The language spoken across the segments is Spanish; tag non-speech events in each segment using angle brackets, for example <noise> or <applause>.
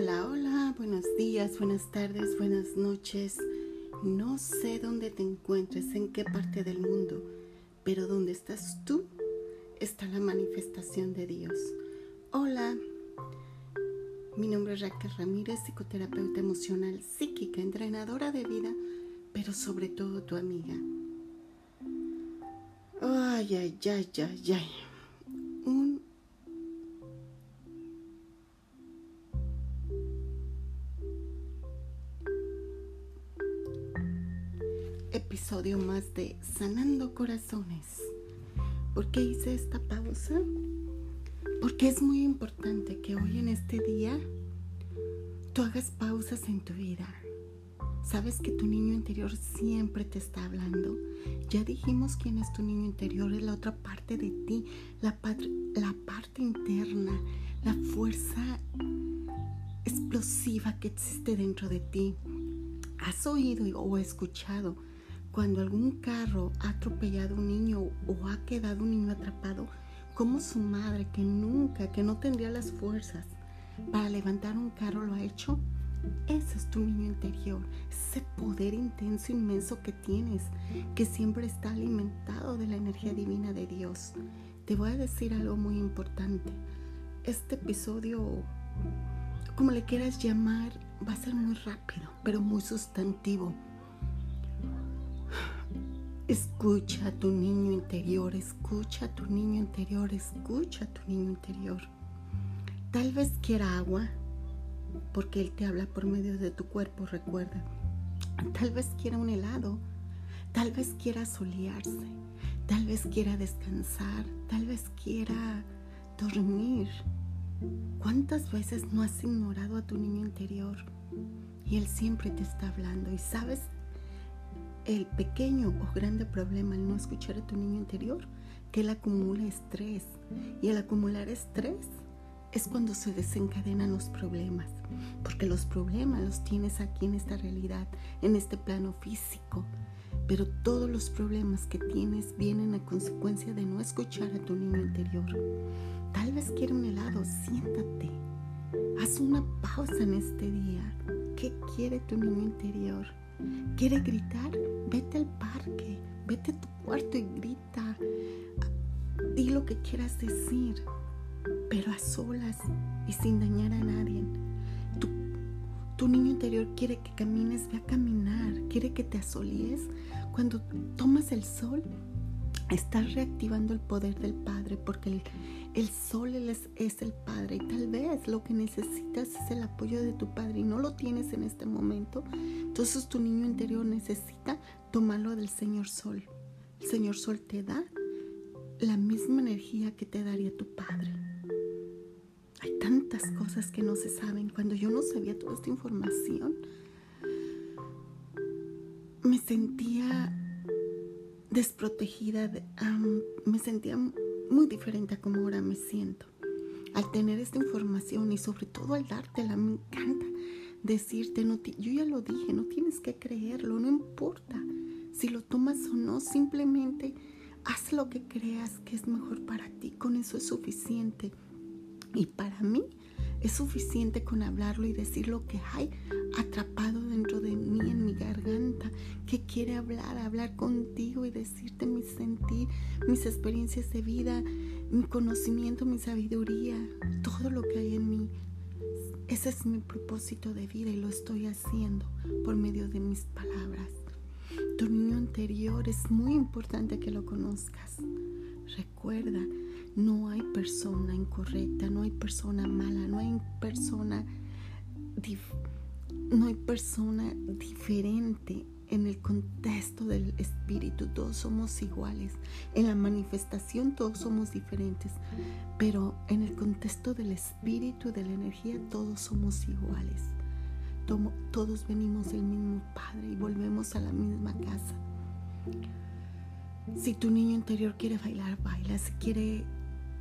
Hola, hola, buenos días, buenas tardes, buenas noches. No sé dónde te encuentres, en qué parte del mundo, pero donde estás tú está la manifestación de Dios. Hola, mi nombre es Raquel Ramírez, psicoterapeuta emocional, psíquica, entrenadora de vida, pero sobre todo tu amiga. Ay, ay, ay, ay, ay. Más de Sanando Corazones. ¿Por qué hice esta pausa? Porque es muy importante que hoy en este día tú hagas pausas en tu vida. Sabes que tu niño interior siempre te está hablando. Ya dijimos quién es tu niño interior, es la otra parte de ti, la, la parte interna, la fuerza explosiva que existe dentro de ti. ¿Has oído o escuchado cuando algún carro ha atropellado a un niño o ha quedado un niño atrapado, como su madre, que nunca, que no tendría las fuerzas para levantar un carro, lo ha hecho? Ese es tu niño interior, ese poder intenso, inmenso que tienes, que siempre está alimentado de la energía divina de Dios. Te voy a decir algo muy importante. Este episodio, como le quieras llamar, va a ser muy rápido, pero muy sustantivo Escucha a tu niño interior, escucha a tu niño interior, escucha a tu niño interior. Tal vez quiera agua, porque Él te habla por medio de tu cuerpo, recuerda. Tal vez quiera un helado, tal vez quiera solearse, tal vez quiera descansar, tal vez quiera dormir. ¿Cuántas veces no has ignorado a tu niño interior? Y Él siempre te está hablando. Y sabes, el pequeño o grande problema al no escuchar a tu niño interior, que él acumula estrés. Y al acumular estrés es cuando se desencadenan los problemas. Porque los problemas los tienes aquí en esta realidad, en este plano físico. Pero todos los problemas que tienes vienen a consecuencia de no escuchar a tu niño interior. Tal vez quiera un helado, siéntate. Haz una pausa en este día. ¿Qué quiere tu niño interior? ¿Quiere gritar? Vete al parque, vete a tu cuarto y grita. Di lo que quieras decir, pero a solas y sin dañar a nadie. Tu, tu niño interior quiere que camines, ve a caminar, quiere que te asolies. Cuando tomas el sol, estás reactivando el poder del Padre porque el, el sol es, es, el Padre y tal vez lo que necesitas es el apoyo de tu Padre y no lo tienes en este momento. Entonces tu niño interior necesita tomarlo del Señor Sol. El Señor Sol te da la misma energía que te daría tu Padre. Hay tantas cosas que no se saben. Cuando yo no sabía toda esta información, me sentía desprotegida, me sentía muy diferente a como ahora me siento. Al tener esta información y sobre todo al dártela, me encanta decirte, no yo ya lo dije, no tienes que creerlo, no importa si lo tomas o no, simplemente haz lo que creas que es mejor para ti, con eso es suficiente. Y para mí es suficiente con hablarlo y decir lo que hay atrapado dentro de mí, en mi garganta, que quiere hablar, hablar contigo y decirte mi sentir, mis experiencias de vida, mi conocimiento, mi sabiduría, todo lo que hay en mí. Ese es mi propósito de vida y lo estoy haciendo por medio de mis palabras. Tu niño anterior es muy importante que lo conozcas. Recuerda, no hay persona incorrecta, no hay persona mala, no hay persona no hay persona diferente en el contexto del espíritu, todos somos iguales. En la manifestación todos somos diferentes, pero en el contexto del espíritu, de la energía, todos somos iguales. Todos venimos del mismo Padre y volvemos a la misma casa. Si tu niño interior quiere bailar, baila. Si quiere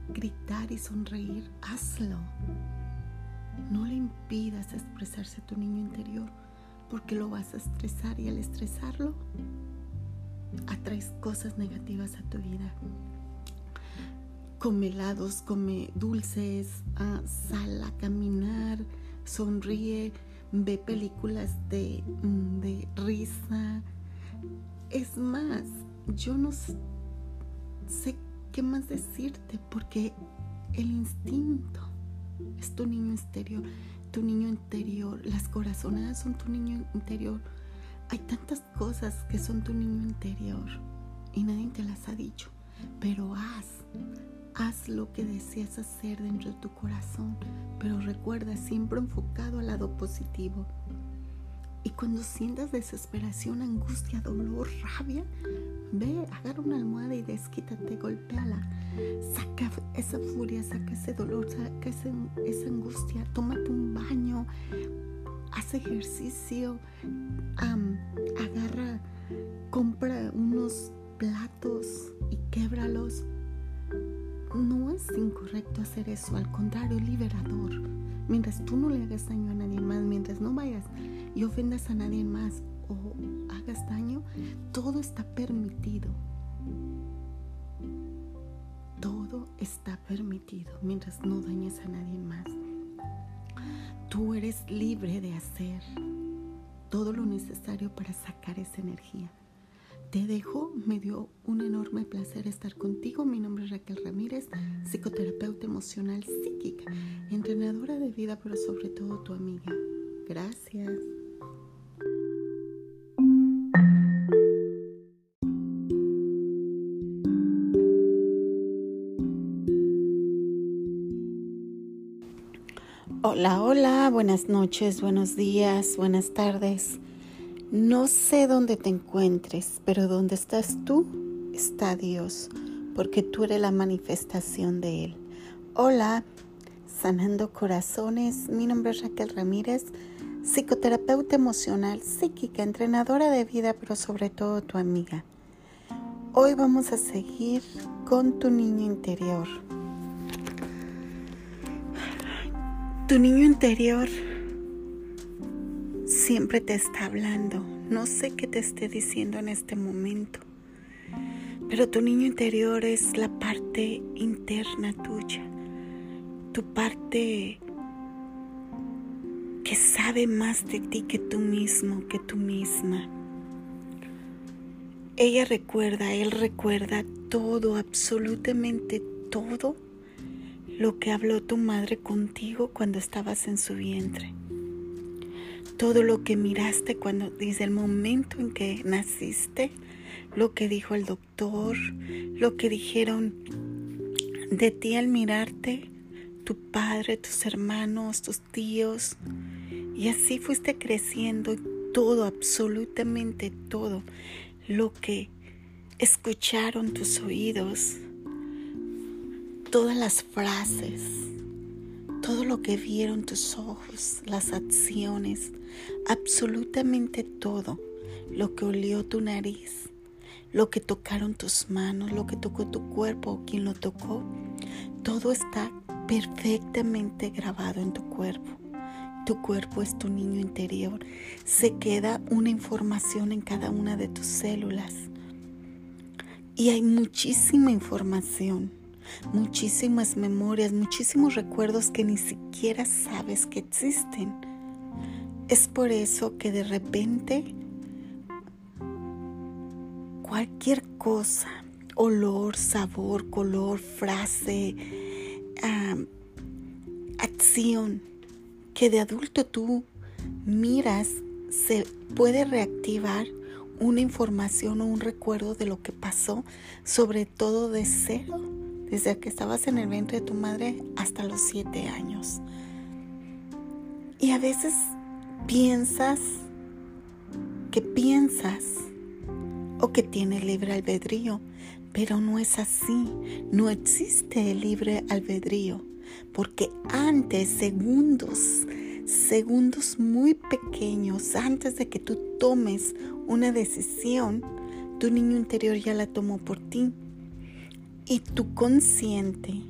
gritar y sonreír, hazlo. No le impidas expresarse a tu niño interior porque lo vas a estresar y al estresarlo atraes cosas negativas a tu vida. Come helados, come dulces, ah, sal a caminar, sonríe, ve películas de, mm, de risa. Es más, yo no sé qué más decirte porque el instinto es tu niño exterior, tu niño interior, las corazonadas son tu niño interior. Hay tantas cosas que son tu niño interior y nadie te las ha dicho, pero haz, haz lo que deseas hacer dentro de tu corazón, pero recuerda siempre enfocado al lado positivo. Y cuando sientas desesperación, angustia, dolor, rabia, ve, agarra una almohada y desquítate, golpeala. Saca esa furia, saca ese dolor, saca esa angustia, tómate un baño, haz ejercicio, agarra, compra unos platos y québralos. No es incorrecto hacer eso, al contrario, liberador. Mientras tú no le hagas daño a nadie más, mientras no vayas y ofendas a nadie más o hagas daño, todo está permitido. Todo está permitido mientras no dañes a nadie más. Tú eres libre de hacer todo lo necesario para sacar esa energía. Te dejo, me dio un enorme placer estar contigo. Mi nombre es Raquel Ramírez, psicoterapeuta emocional psíquica, entrenadora de vida, pero sobre todo tu amiga. Gracias. Hola, hola, buenas noches, buenos días, buenas tardes. No sé dónde te encuentres, pero donde estás tú está Dios, porque tú eres la manifestación de Él. Hola, sanando corazones. Mi nombre es Raquel Ramírez, psicoterapeuta emocional, psíquica, entrenadora de vida, pero sobre todo tu amiga. Hoy vamos a seguir con tu niño interior. Tu niño interior siempre te está hablando. No sé qué te esté diciendo en este momento, pero tu niño interior es la parte interna tuya, tu parte que sabe más de ti que tú mismo, que tú misma. Ella recuerda, él recuerda todo, absolutamente todo lo que habló tu madre contigo cuando estabas en su vientre todo lo que miraste cuando, desde el momento en que naciste, lo que dijo el doctor, lo que dijeron de ti al mirarte, tu padre, tus hermanos, tus tíos. Y así fuiste creciendo todo, absolutamente todo, lo que escucharon tus oídos, todas las frases, todo lo que vieron tus ojos, las acciones, absolutamente todo, lo que olió tu nariz, lo que tocaron tus manos, lo que tocó tu cuerpo o quien lo tocó, todo está perfectamente grabado en tu cuerpo. Tu cuerpo es tu niño interior. Se queda una información en cada una de tus células. Y hay muchísima información muchísimas memorias, muchísimos recuerdos que ni siquiera sabes que existen. Es por eso que de repente cualquier cosa, olor, sabor, color, frase, acción que de adulto tú miras, se puede reactivar una información o un recuerdo de lo que pasó, sobre todo de cero desde que estabas en el vientre de tu madre hasta los siete años. Y a veces piensas que piensas o que tienes libre albedrío, pero no es así. No existe el libre albedrío, porque antes, segundos, segundos muy pequeños, antes de que tú tomes una decisión, tu niño interior ya la tomó por ti y tu consciente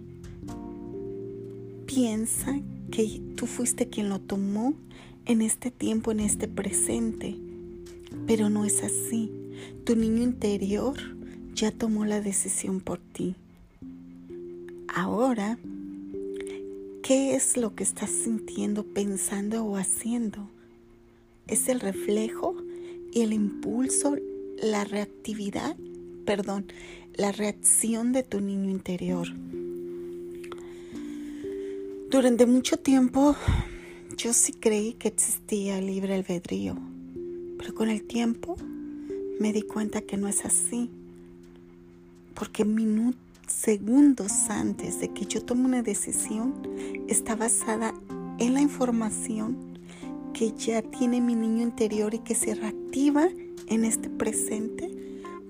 piensa que tú fuiste quien lo tomó en este tiempo, en este presente. Pero no es así. Tu niño interior ya tomó la decisión por ti. Ahora, ¿Qué es lo que estás sintiendo, pensando o haciendo? Es el reflejo y el impulso, la reactividad, perdón, la reacción de tu niño interior. Durante mucho tiempo yo sí creí que existía libre albedrío, pero con el tiempo me di cuenta que no es así, porque minutos, segundos antes de que yo tome una decisión está basada en la información que ya tiene mi niño interior y que se reactiva en este presente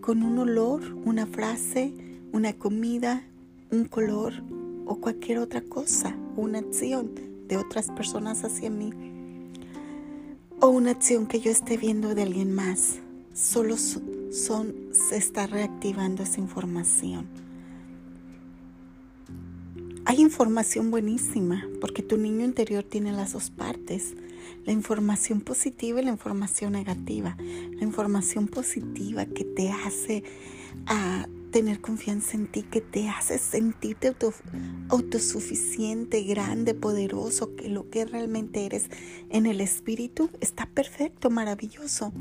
con un olor, una frase, una comida, un color o cualquier otra cosa, una acción de otras personas hacia mí o una acción que yo esté viendo de alguien más. Solo son, se está reactivando esa información. Hay información buenísima porque tu niño interior tiene las dos partes, la información positiva y la información negativa. La información positiva que te hace a tener confianza en ti, que te hace sentirte autosuficiente, grande, poderoso, que lo que realmente eres en el espíritu está perfecto, maravilloso.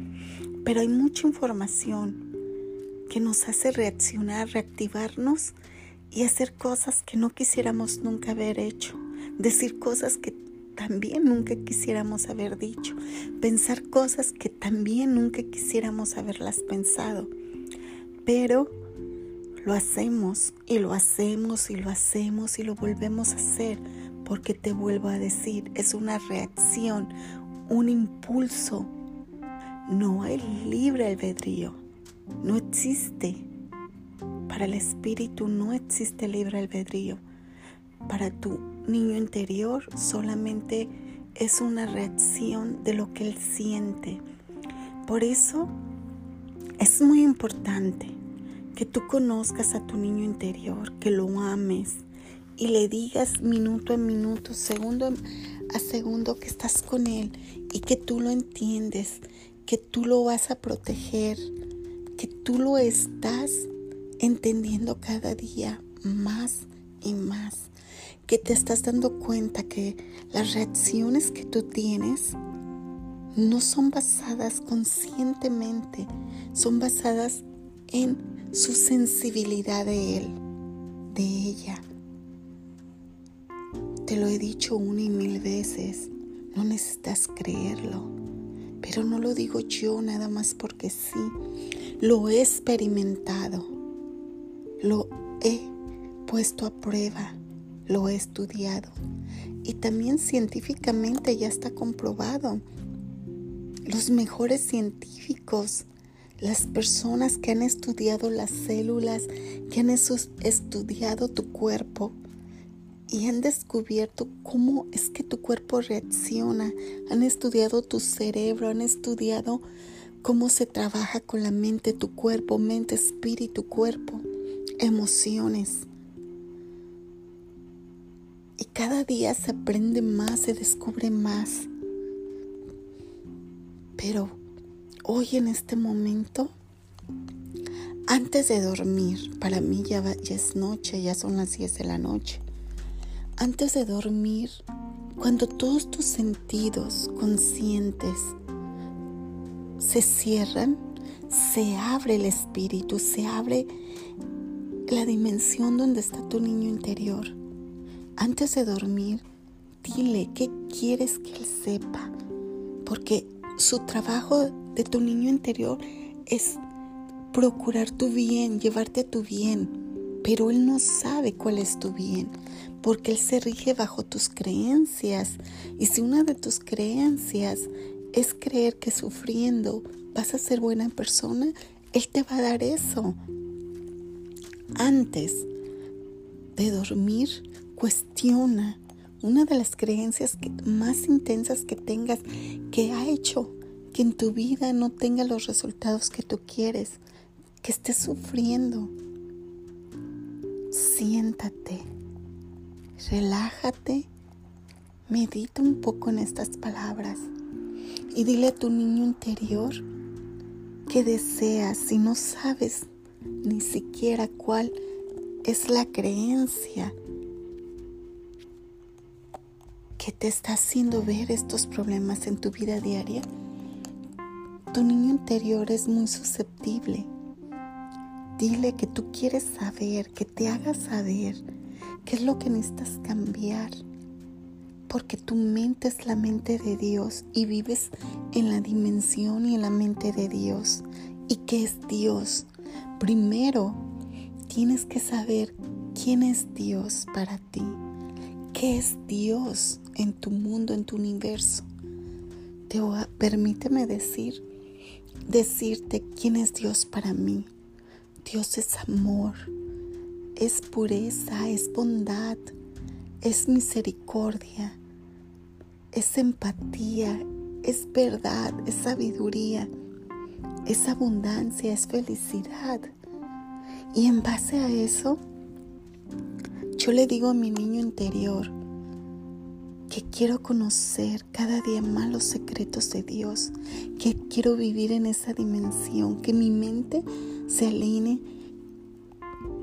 Pero hay mucha información que nos hace reaccionar, reactivarnos y hacer cosas que no quisiéramos nunca haber hecho, decir cosas que también nunca quisiéramos haber dicho, pensar cosas que también nunca quisiéramos haberlas pensado. Pero lo hacemos y lo hacemos y lo hacemos y lo volvemos a hacer porque te vuelvo a decir, es una reacción, un impulso. No hay libre albedrío, no existe. Para el espíritu no existe libre albedrío. Para tu niño interior solamente es una reacción de lo que él siente. Por eso es muy importante que tú conozcas a tu niño interior, que lo ames y le digas minuto a minuto, segundo a segundo que estás con él y que tú lo entiendes, que tú lo vas a proteger, que tú lo estás entendiendo cada día más y más, que te estás dando cuenta que las reacciones que tú tienes no son basadas conscientemente, son basadas en su sensibilidad de él, de ella. Te lo he dicho una y mil veces, no necesitas creerlo, pero no lo digo yo nada más porque sí, lo he experimentado, lo he puesto a prueba, lo he estudiado y también científicamente ya está comprobado. Los mejores científicos las personas que han estudiado las células, que han estudiado tu cuerpo y han descubierto cómo es que tu cuerpo reacciona, han estudiado tu cerebro, han estudiado cómo se trabaja con la mente, tu cuerpo, mente, espíritu, cuerpo, emociones. Y cada día se aprende más, se descubre más. Pero hoy en este momento, antes de dormir, para mí ya, es noche, ya son las 10 de la noche, antes de dormir, cuando todos tus sentidos conscientes se cierran, se abre el espíritu, se abre la dimensión donde está tu niño interior. Antes de dormir, dile qué quieres que él sepa, porque su trabajo de tu niño interior es procurar tu bien, llevarte a tu bien, pero él no sabe cuál es tu bien, porque él se rige bajo tus creencias. Y si una de tus creencias es creer que sufriendo vas a ser buena persona, él te va a dar eso. Antes de dormir, cuestiona una de las creencias más intensas que tengas que ha hecho que en tu vida no tenga los resultados que tú quieres, que estés sufriendo. Siéntate, relájate, medita un poco en estas palabras y dile a tu niño interior que deseas si no sabes ni siquiera cuál es la creencia que te está haciendo ver estos problemas en tu vida diaria? Tu niño interior es muy susceptible. Dile que tú quieres saber, que te hagas saber qué es lo que necesitas cambiar. Porque tu mente es la mente de Dios y vives en la dimensión y en la mente de Dios. ¿Y qué es Dios? Primero, tienes que saber quién es Dios para ti. ¿Qué es Dios en tu mundo, en tu universo? Te permíteme decir decirte quién es Dios para mí. Dios es amor, es pureza, es bondad, es misericordia, es empatía, es verdad, es sabiduría, es abundancia, es felicidad. Y en base a eso, yo le digo a mi niño interior, que quiero conocer cada día más los secretos de Dios, que quiero vivir en esa dimensión, que mi mente se alinee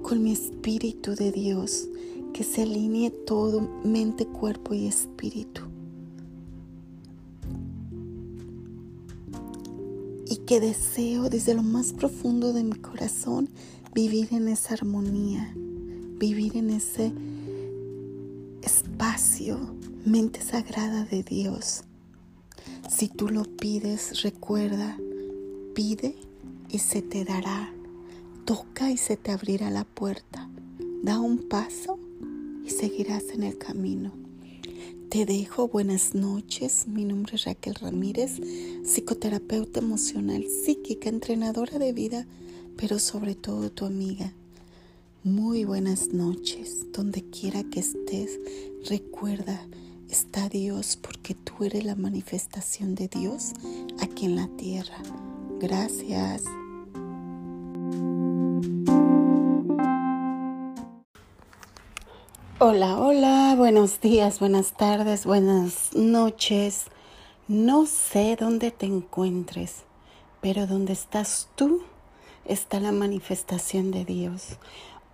con mi espíritu de Dios, que se alinee todo, mente, cuerpo y espíritu. Y que deseo desde lo más profundo de mi corazón vivir en esa armonía, vivir en ese espacio mente sagrada de Dios. Si tú lo pides, recuerda, pide y se te dará. Toca y se te abrirá la puerta. Da un paso y seguirás en el camino. Te dejo buenas noches. Mi nombre es Raquel Ramírez, psicoterapeuta emocional, psíquica, entrenadora de vida, pero sobre todo tu amiga. Muy buenas noches. Donde quiera que estés, recuerda está Dios porque tú eres la manifestación de Dios aquí en la tierra. Gracias. Hola, hola, buenos días, buenas tardes, buenas noches. No sé dónde te encuentres, pero donde estás tú está la manifestación de Dios.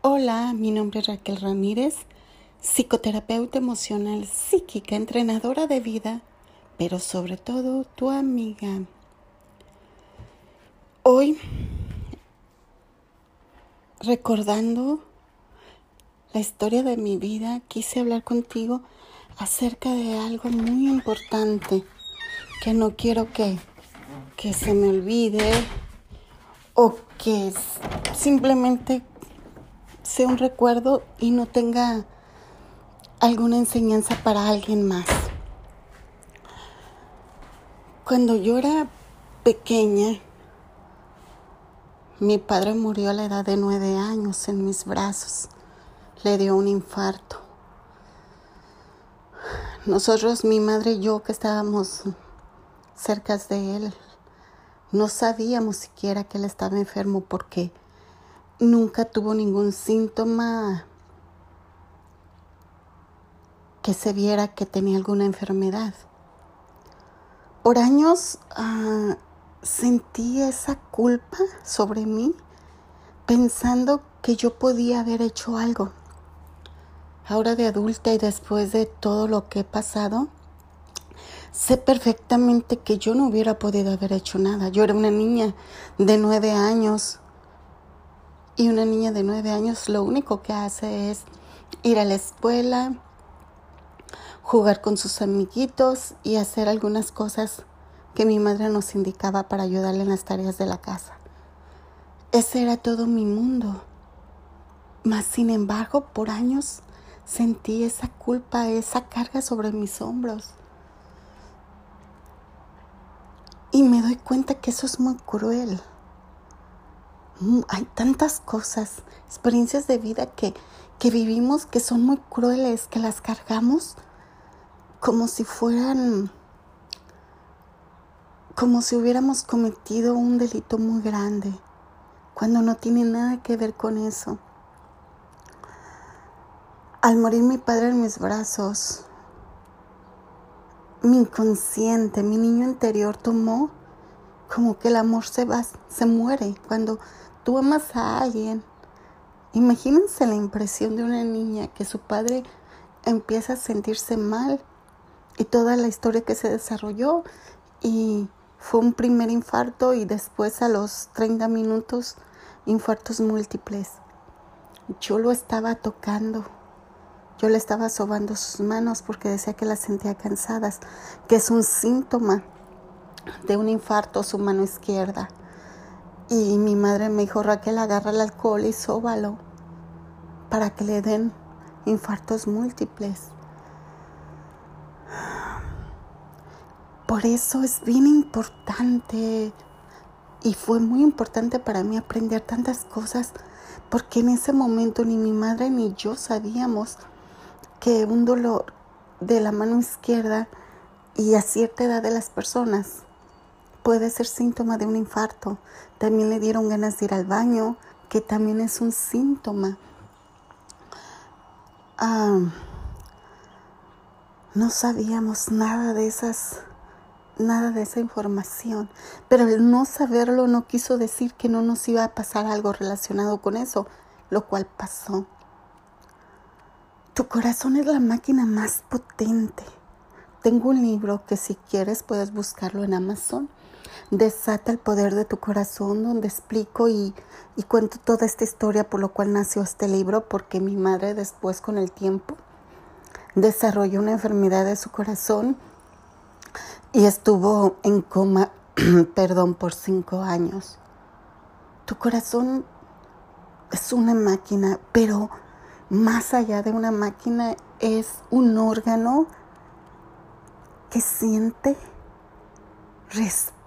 Hola, mi nombre es Raquel Ramírez psicoterapeuta emocional, psíquica, entrenadora de vida, pero sobre todo tu amiga. Hoy, recordando la historia de mi vida, quise hablar contigo acerca de algo muy importante que no quiero que, que se me olvide o que simplemente sea un recuerdo y no tenga alguna enseñanza para alguien más. Cuando yo era pequeña, mi padre murió a la edad de nueve años en mis brazos. Le dio un infarto. Nosotros, mi madre y yo, que estábamos cerca de él, no sabíamos siquiera que él estaba enfermo porque nunca tuvo ningún síntoma que se viera que tenía alguna enfermedad. Por años ah, sentí esa culpa sobre mí pensando que yo podía haber hecho algo. Ahora de adulta y después de todo lo que he pasado, sé perfectamente que yo no hubiera podido haber hecho nada. Yo era una niña de nueve años y una niña de nueve años lo único que hace es ir a la escuela, jugar con sus amiguitos y hacer algunas cosas que mi madre nos indicaba para ayudarle en las tareas de la casa. Ese era todo mi mundo. Mas, sin embargo, por años sentí esa culpa, esa carga sobre mis hombros. Y me doy cuenta que eso es muy cruel. Mm, hay tantas cosas, experiencias de vida que, que vivimos que son muy crueles, que las cargamos como si fueran, como si hubiéramos cometido un delito muy grande, cuando no tiene nada que ver con eso. Al morir mi padre en mis brazos, mi inconsciente, mi niño interior tomó como que el amor se va, se muere cuando tú amas a alguien. Imagínense la impresión de una niña que su padre empieza a sentirse mal y toda la historia que se desarrolló y fue un primer infarto y después a los 30 minutos infartos múltiples. Yo lo estaba tocando, yo le estaba sobando sus manos porque decía que las sentía cansadas, que es un síntoma de un infarto su mano izquierda. Y mi madre me dijo, Raquel, agarra el alcohol y sóbalo para que le den infartos múltiples. Por eso es bien importante y fue muy importante para mí aprender tantas cosas porque en ese momento ni mi madre ni yo sabíamos que un dolor de la mano izquierda y a cierta edad de las personas puede ser síntoma de un infarto. También le dieron ganas de ir al baño, que también es un síntoma. Ah, no sabíamos nada de esas nada de esa información. Pero el no saberlo no quiso decir que no nos iba a pasar algo relacionado con eso, lo cual pasó. Tu corazón es la máquina más potente. Tengo un libro que si quieres puedes buscarlo en Amazon. Desata el poder de tu corazón, donde explico y, y cuento toda esta historia por lo cual nació este libro, porque mi madre después con el tiempo desarrolló una enfermedad de su corazón y estuvo en coma, <clears throat> perdón, por cinco años. Tu corazón es una máquina, pero más allá de una máquina es un órgano que siente, respira,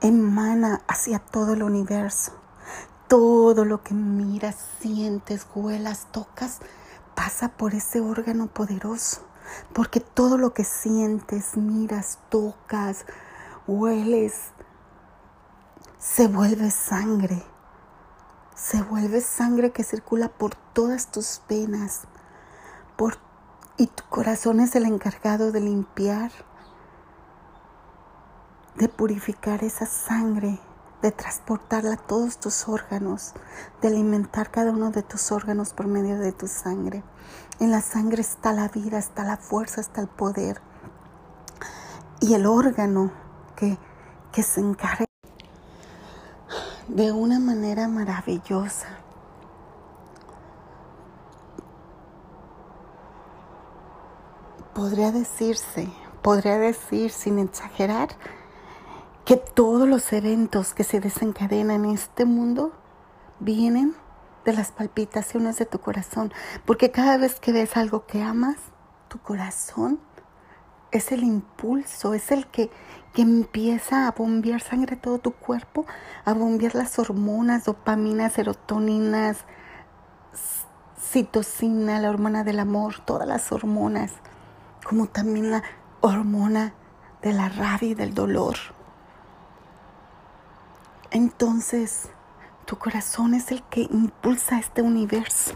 emana hacia todo el universo. Todo lo que miras, sientes, huelas, tocas, pasa por ese órgano poderoso porque todo lo que sientes, miras, tocas, hueles, se vuelve sangre. Se vuelve sangre que circula por todas tus venas. Por, y tu corazón es el encargado de limpiar, de purificar esa sangre de transportarla a todos tus órganos, de alimentar cada uno de tus órganos por medio de tu sangre. En la sangre está la vida, está la fuerza, está el poder. Y el órgano que, que se encarga de una manera maravillosa. Podría decirse, podría decir sin exagerar, que todos los eventos que se desencadenan en este mundo vienen de las palpitaciones de tu corazón, porque cada vez que ves algo que amas, tu corazón es el impulso, es el que, que empieza a bombear sangre a todo tu cuerpo, a bombear las hormonas, dopamina, serotoninas, citocina, la hormona del amor, todas las hormonas, como también la hormona de la rabia y del dolor. Entonces, tu corazón es el que impulsa este universo.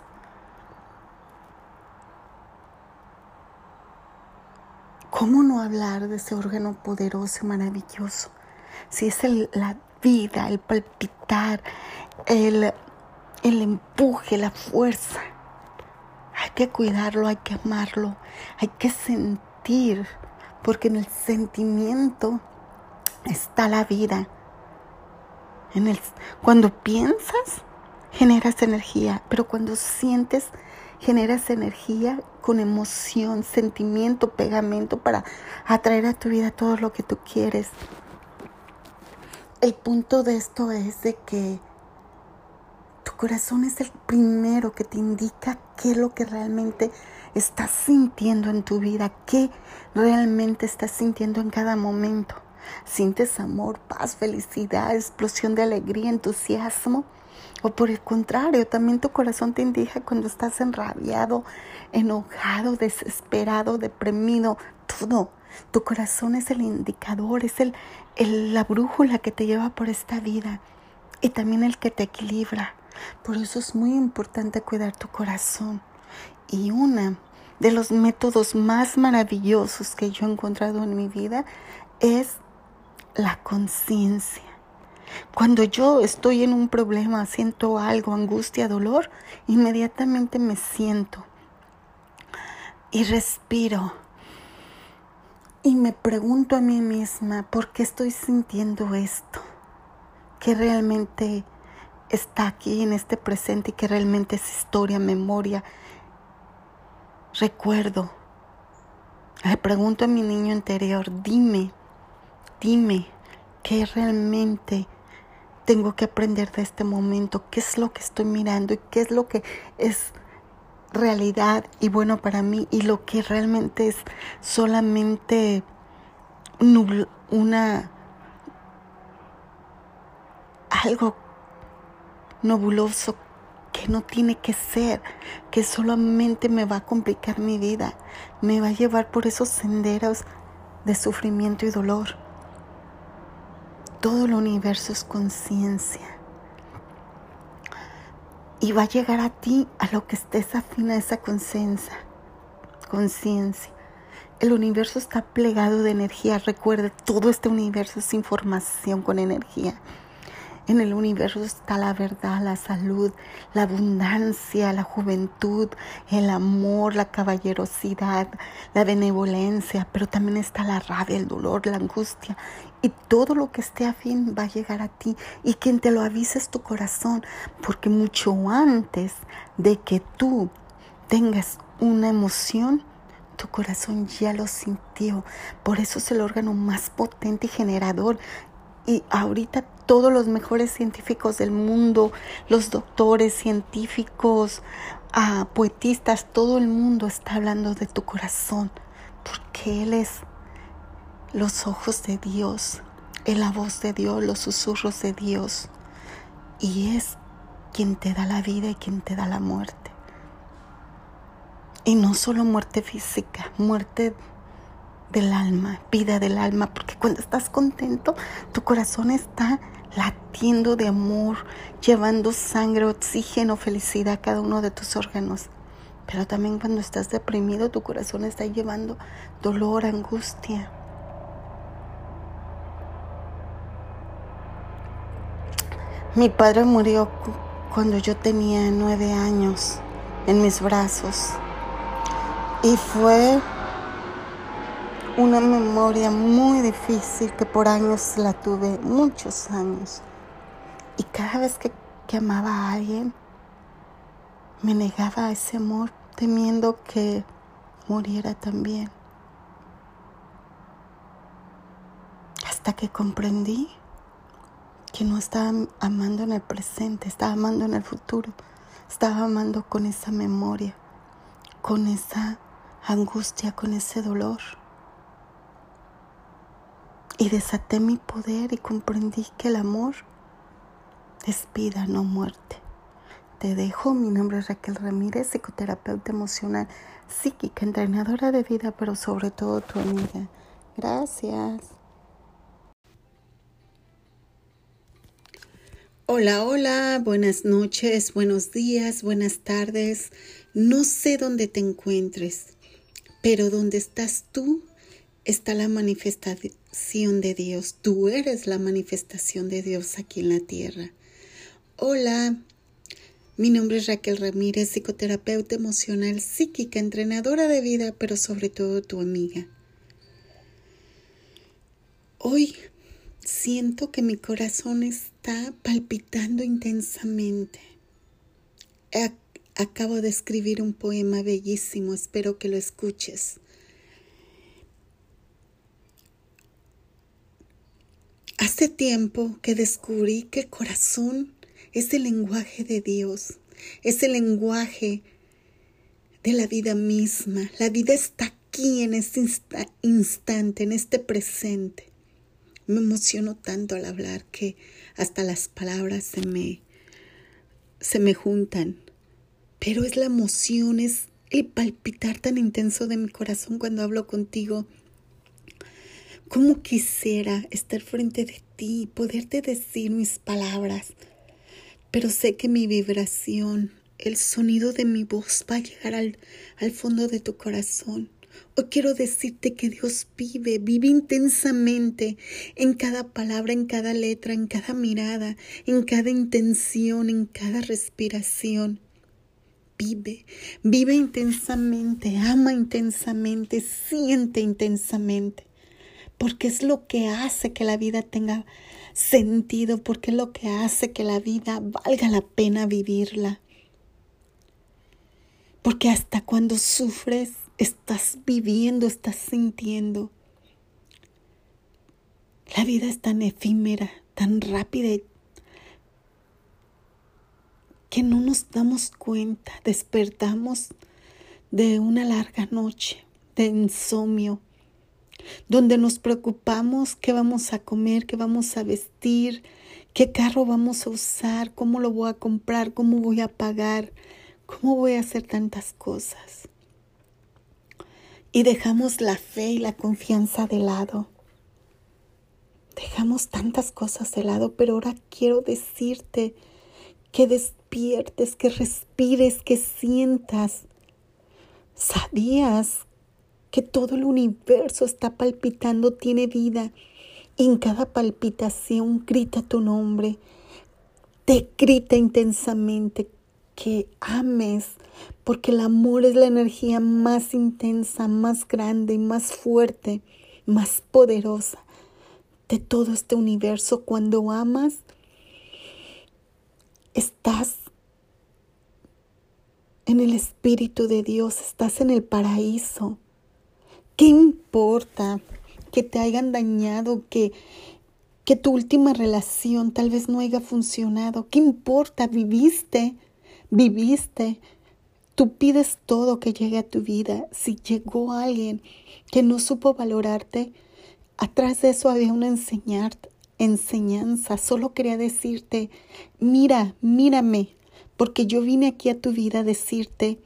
¿Cómo no hablar de ese órgano poderoso y maravilloso? Si es la vida, el palpitar, el, el empuje, la fuerza. Hay que cuidarlo, hay que amarlo, hay que sentir, porque en el sentimiento está la vida cuando piensas, generas energía, pero cuando sientes, generas energía con emoción, sentimiento, pegamento para atraer a tu vida todo lo que tú quieres. El punto de esto es de que tu corazón es el primero que te indica qué es lo que realmente estás sintiendo en tu vida, qué realmente estás sintiendo en cada momento. ¿Sientes amor, paz, felicidad, explosión de alegría, entusiasmo? O por el contrario, también tu corazón te indica cuando estás enrabiado, enojado, desesperado, deprimido, todo. Tu corazón es el indicador, es el, la brújula que te lleva por esta vida y también el que te equilibra. Por eso es muy importante cuidar tu corazón. Y una de los métodos más maravillosos que yo he encontrado en mi vida es la conciencia. Cuando yo estoy en un problema, siento algo, angustia, dolor, inmediatamente me siento y respiro y me pregunto a mí misma por qué estoy sintiendo esto, que realmente está aquí en este presente y que realmente es historia, memoria, recuerdo. Le pregunto a mi niño interior, dime, dime, ¿qué realmente tengo que aprender de este momento? ¿Qué es lo que estoy mirando y qué es lo que es realidad y bueno para mí y lo que realmente es solamente una algo nebuloso que no tiene que ser, que solamente me va a complicar mi vida, me va a llevar por esos senderos de sufrimiento y dolor. Todo el universo es conciencia y va a llegar a ti a lo que estés afín a esa conciencia. Conciencia. El universo está plegado de energía. Recuerde, todo este universo es información con energía. En el universo está la verdad, la salud, la abundancia, la juventud, el amor, la caballerosidad, la benevolencia, pero también está la rabia, el dolor, la angustia. Y todo lo que esté afín va a llegar a ti. Y quien te lo avisa es tu corazón, porque mucho antes de que tú tengas una emoción, tu corazón ya lo sintió. Por eso es el órgano más potente y generador. Y ahorita todos los mejores científicos del mundo, los doctores, científicos, ah, poetistas, todo el mundo está hablando de tu corazón, porque Él es los ojos de Dios, la voz de Dios, los susurros de Dios, y es quien te da la vida y quien te da la muerte. Y no solo muerte física, muerte del alma, vida del alma, porque cuando estás contento, tu corazón está latiendo de amor, llevando sangre, oxígeno, felicidad a cada uno de tus órganos. Pero también cuando estás deprimido, tu corazón está llevando dolor, angustia. Mi padre murió cuando yo tenía nueve años en mis brazos y fue una memoria muy difícil que por años la tuve, muchos años. Y cada vez que, amaba a alguien, me negaba ese amor temiendo que muriera también. Hasta que comprendí que no estaba amando en el presente, estaba amando en el futuro, estaba amando con esa memoria, con esa angustia, con ese dolor y desaté mi poder y comprendí que el amor es vida, no muerte. Te dejo, mi nombre es Raquel Ramírez, psicoterapeuta emocional, psíquica, entrenadora de vida, pero sobre todo tu amiga. Gracias. Hola, hola, buenas noches, buenos días, buenas tardes. No sé dónde te encuentres, pero donde estás tú está la manifestación de Dios. Tú eres la manifestación de Dios aquí en la tierra. Hola, mi nombre es Raquel Ramírez, psicoterapeuta emocional, psíquica, entrenadora de vida, pero sobre todo tu amiga. Hoy siento que mi corazón está palpitando intensamente. Acabo de escribir un poema bellísimo, espero que lo escuches. Hace tiempo que descubrí que el corazón es el lenguaje de Dios, es el lenguaje de la vida misma. La vida está aquí en este instante, en este presente. Me emociono tanto al hablar que hasta las palabras se me, se me juntan. Pero es la emoción, es el palpitar tan intenso de mi corazón cuando hablo contigo ¿Cómo quisiera estar frente de ti y poderte decir mis palabras? Pero sé que mi vibración, el sonido de mi voz va a llegar al, al fondo de tu corazón. Hoy quiero decirte que Dios vive, vive intensamente en cada palabra, en cada letra, en cada mirada, en cada intención, en cada respiración. vive, vive intensamente, ama intensamente, siente intensamente, porque es lo que hace que la vida tenga sentido, porque es lo que hace que la vida valga la pena vivirla. Porque hasta cuando sufres, estás viviendo, estás sintiendo. La vida es tan efímera, tan rápida que no nos damos cuenta, despertamos de una larga noche de insomnio, donde nos preocupamos qué vamos a comer, qué vamos a vestir, qué carro vamos a usar, cómo lo voy a comprar, cómo voy a pagar, cómo voy a hacer tantas cosas. Y dejamos la fe y la confianza de lado. Dejamos tantas cosas de lado, pero ahora quiero decirte que despiertes, que respires, que sientas. ¿Sabías que todo el universo está palpitando, tiene vida? en cada palpitación grita tu nombre, te grita intensamente que ames, porque el amor es la energía más intensa, más grande, más fuerte, más poderosa de todo este universo. Cuando amas, estás en el Espíritu de Dios, estás en el paraíso. ¿Qué importa que te hayan dañado, que, que tu última relación tal vez no haya funcionado? ¿Qué importa? Viviste, viviste. Tú pides todo que llegue a tu vida. Si llegó alguien que no supo valorarte, atrás de eso había una enseñanza. Solo quería decirte, mira, mírame, porque yo vine aquí a tu vida a decirte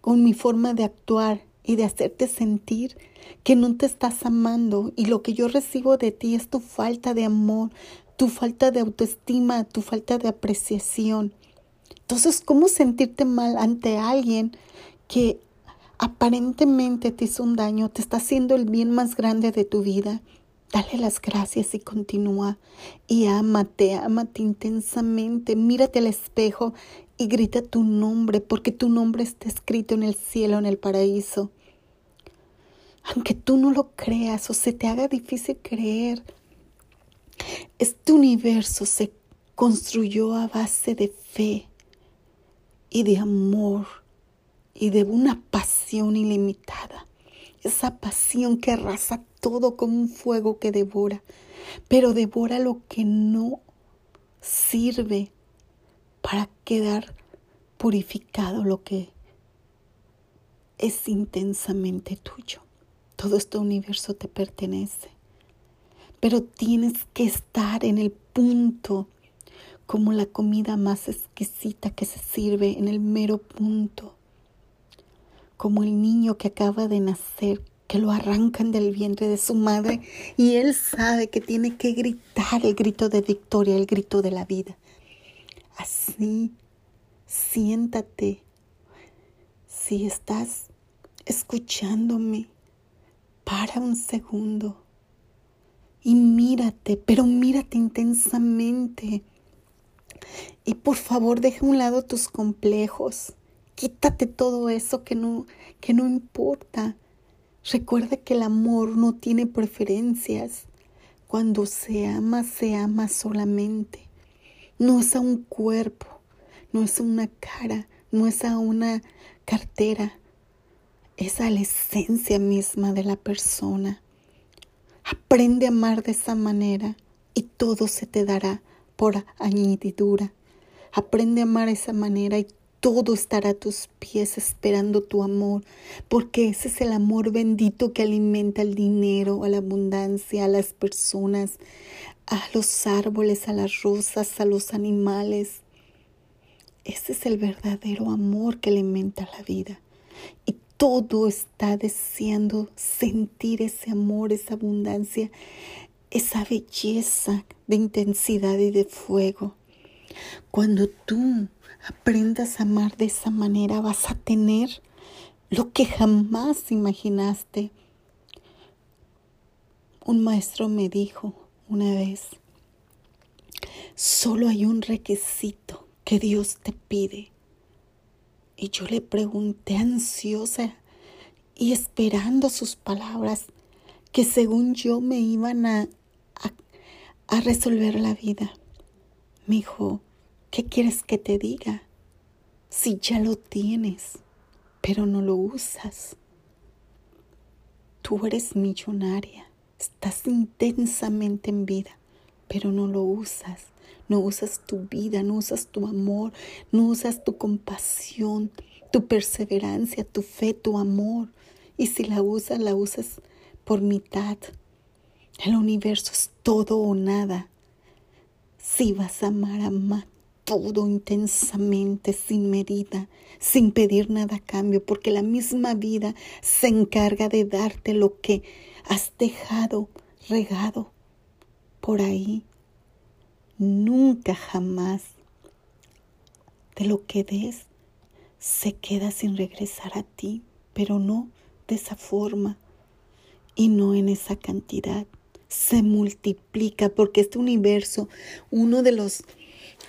con mi forma de actuar y de hacerte sentir que no te estás amando y lo que yo recibo de ti es tu falta de amor, tu falta de autoestima, tu falta de apreciación. Entonces, ¿cómo sentirte mal ante alguien que aparentemente te hizo un daño, te está haciendo el bien más grande de tu vida? Dale las gracias y continúa. Y ámate, ámate intensamente. Mírate al espejo y grita tu nombre, porque tu nombre está escrito en el cielo, en el paraíso. Aunque tú no lo creas o se te haga difícil creer, este universo se construyó a base de fe y de amor y de una pasión ilimitada. Esa pasión que arrasa todo como un fuego que devora, pero devora lo que no sirve para quedar purificado lo que es intensamente tuyo. Todo este universo te pertenece, pero tienes que estar en el punto como la comida más exquisita que se sirve en el mero punto, como el niño que acaba de nacer, que lo arrancan del vientre de su madre y él sabe que tiene que gritar el grito de victoria, el grito de la vida. Así, siéntate. Si estás escuchándome, para un segundo y mírate, pero mírate intensamente. Y por favor, deja a un lado tus complejos. Quítate todo eso que no, que no importa. Recuerda que el amor no tiene preferencias. Cuando se ama, se ama solamente. No es a un cuerpo, no es a una cara, no es a una cartera, es a la esencia misma de la persona. Aprende a amar de esa manera y todo se te dará por añadidura. Aprende a amar esa manera y todo estará a tus pies esperando tu amor, porque ese es el amor bendito que alimenta el dinero, a la abundancia, a las personas, a los árboles, a las rosas, a los animales. Ese es el verdadero amor que alimenta la vida. Y todo está deseando sentir ese amor, esa abundancia, esa belleza de intensidad y de fuego. Cuando tú aprendas a amar de esa manera, vas a tener lo que jamás imaginaste. Un maestro me dijo una vez, solo hay un requisito que Dios te pide Y yo le pregunté ansiosa y esperando sus palabras que según yo me iban a, a, resolver la vida. Me dijo, ¿qué quieres que te diga? Si ya lo tienes, pero no lo usas. Tú eres millonaria, estás intensamente en vida, pero no lo usas. No usas tu vida, no usas tu amor, no usas tu compasión, tu perseverancia, tu fe, tu amor. Y si la usas, la usas por mitad. El universo es todo o nada. Si vas a amar, ama todo intensamente, sin medida, sin pedir nada a cambio, porque la misma vida se encarga de darte lo que has dejado regado por ahí. Nunca jamás de lo que des se queda sin regresar a ti, pero no de esa forma y no en esa cantidad. Se multiplica porque este universo, uno de los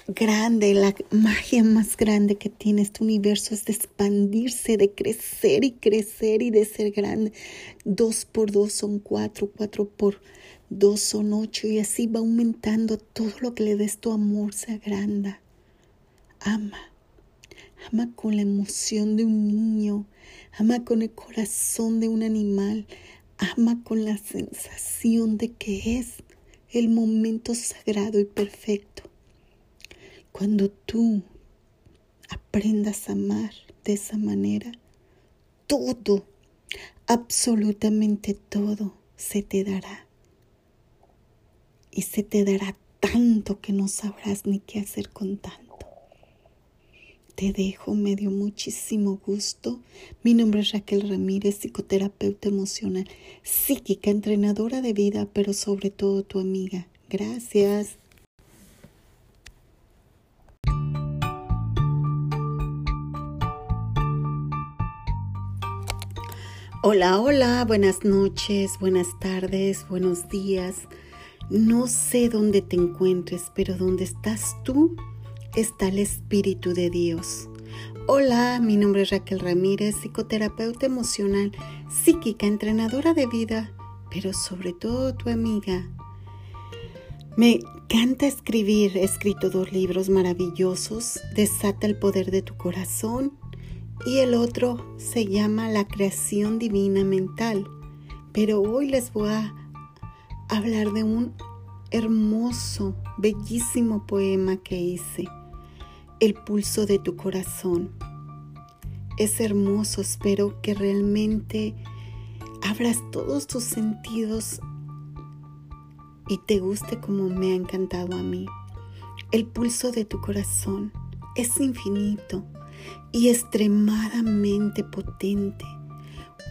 grandes, la magia más grande que tiene este universo es de expandirse, de crecer y crecer y de ser grande. Dos por dos son cuatro, cuatro por dos son ocho y así va aumentando todo lo que le des tu amor se agranda. Ama, ama con la emoción de un niño, ama con el corazón de un animal, ama con la sensación de que es el momento sagrado y perfecto. Cuando tú aprendas a amar de esa manera, todo, absolutamente todo se te dará. Y se te dará tanto que no sabrás ni qué hacer con tanto te dejo, me dio muchísimo gusto. Mi nombre es Raquel Ramírez, psicoterapeuta emocional, psíquica, entrenadora de vida, pero sobre todo tu amiga. Gracias. Hola, hola, buenas noches, buenas tardes, buenos días. No sé dónde te encuentres, pero dónde estás tú está el Espíritu de Dios. Hola, mi nombre es Raquel Ramírez, psicoterapeuta emocional, psíquica, entrenadora de vida, pero sobre todo tu amiga. Me encanta escribir, he escrito dos libros maravillosos, Desata el poder de tu corazón y el otro se llama La creación divina mental. Pero hoy les voy a hablar de un hermoso, bellísimo poema que hice el pulso de tu corazón. Es hermoso, espero que realmente abras todos tus sentidos y te guste como me ha encantado a mí. El pulso de tu corazón es infinito y extremadamente potente.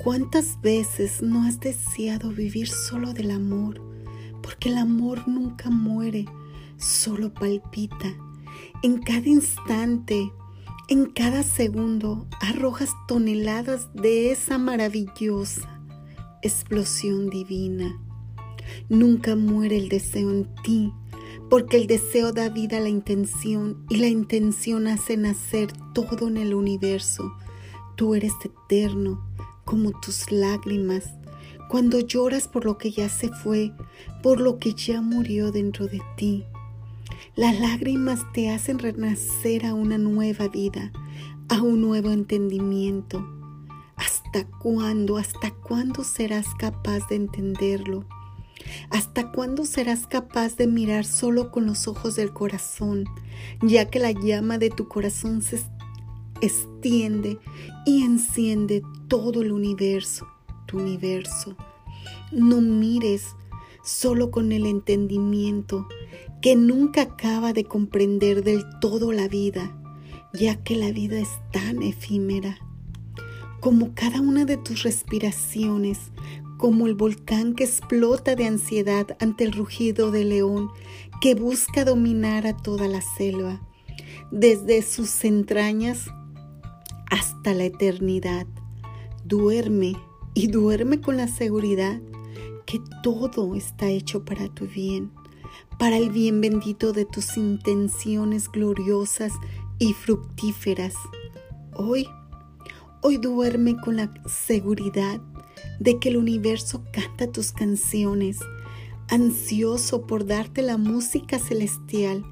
¿Cuántas veces no has deseado vivir solo del amor? Porque el amor nunca muere, solo palpita en cada instante, en cada segundo, arrojas toneladas de esa maravillosa explosión divina. Nunca muere el deseo en ti, porque el deseo da vida a la intención y la intención hace nacer todo en el universo. Tú eres eterno, como tus lágrimas, cuando lloras por lo que ya se fue, por lo que ya murió dentro de ti. Las lágrimas te hacen renacer a una nueva vida, a un nuevo entendimiento. ¿Hasta cuándo, hasta cuándo serás capaz de entenderlo? ¿Hasta cuándo serás capaz de mirar solo con los ojos del corazón, ya que la llama de tu corazón se extiende y enciende todo el universo, tu universo? No mires solo con el entendimiento, que nunca acaba de comprender del todo la vida, ya que la vida es tan efímera. Como cada una de tus respiraciones, como el volcán que explota de ansiedad ante el rugido del león que busca dominar a toda la selva, desde sus entrañas hasta la eternidad. Duerme y duerme con la seguridad que todo está hecho para tu bien para el bien bendito de tus intenciones gloriosas y fructíferas. hoy, hoy duerme con la seguridad de que el universo canta tus canciones, ansioso por darte la música celestial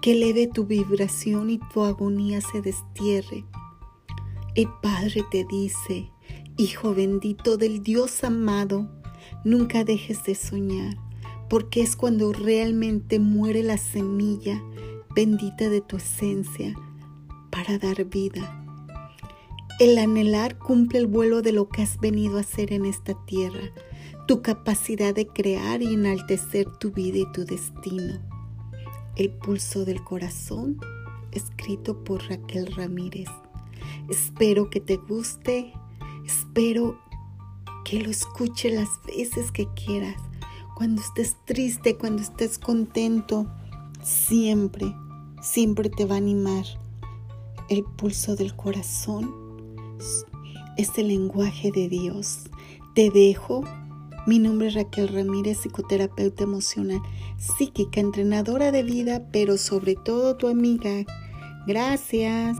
que eleve tu vibración y tu agonía se destierre. El Padre te dice, Hijo bendito del Dios amado, nunca dejes de soñar, porque es cuando realmente muere la semilla bendita de tu esencia para dar vida. El anhelar cumple el vuelo de lo que has venido a hacer en esta tierra, tu capacidad de crear y enaltecer tu vida y tu destino. El pulso del corazón, escrito por Raquel Ramírez. Espero que te guste, espero que lo escuche las veces que quieras, cuando estés triste, cuando estés contento, siempre, siempre te va a animar. El pulso del corazón es el lenguaje de Dios. Te dejo. Mi nombre es Raquel Ramírez, psicoterapeuta emocional, psíquica, entrenadora de vida, pero sobre todo tu amiga. Gracias.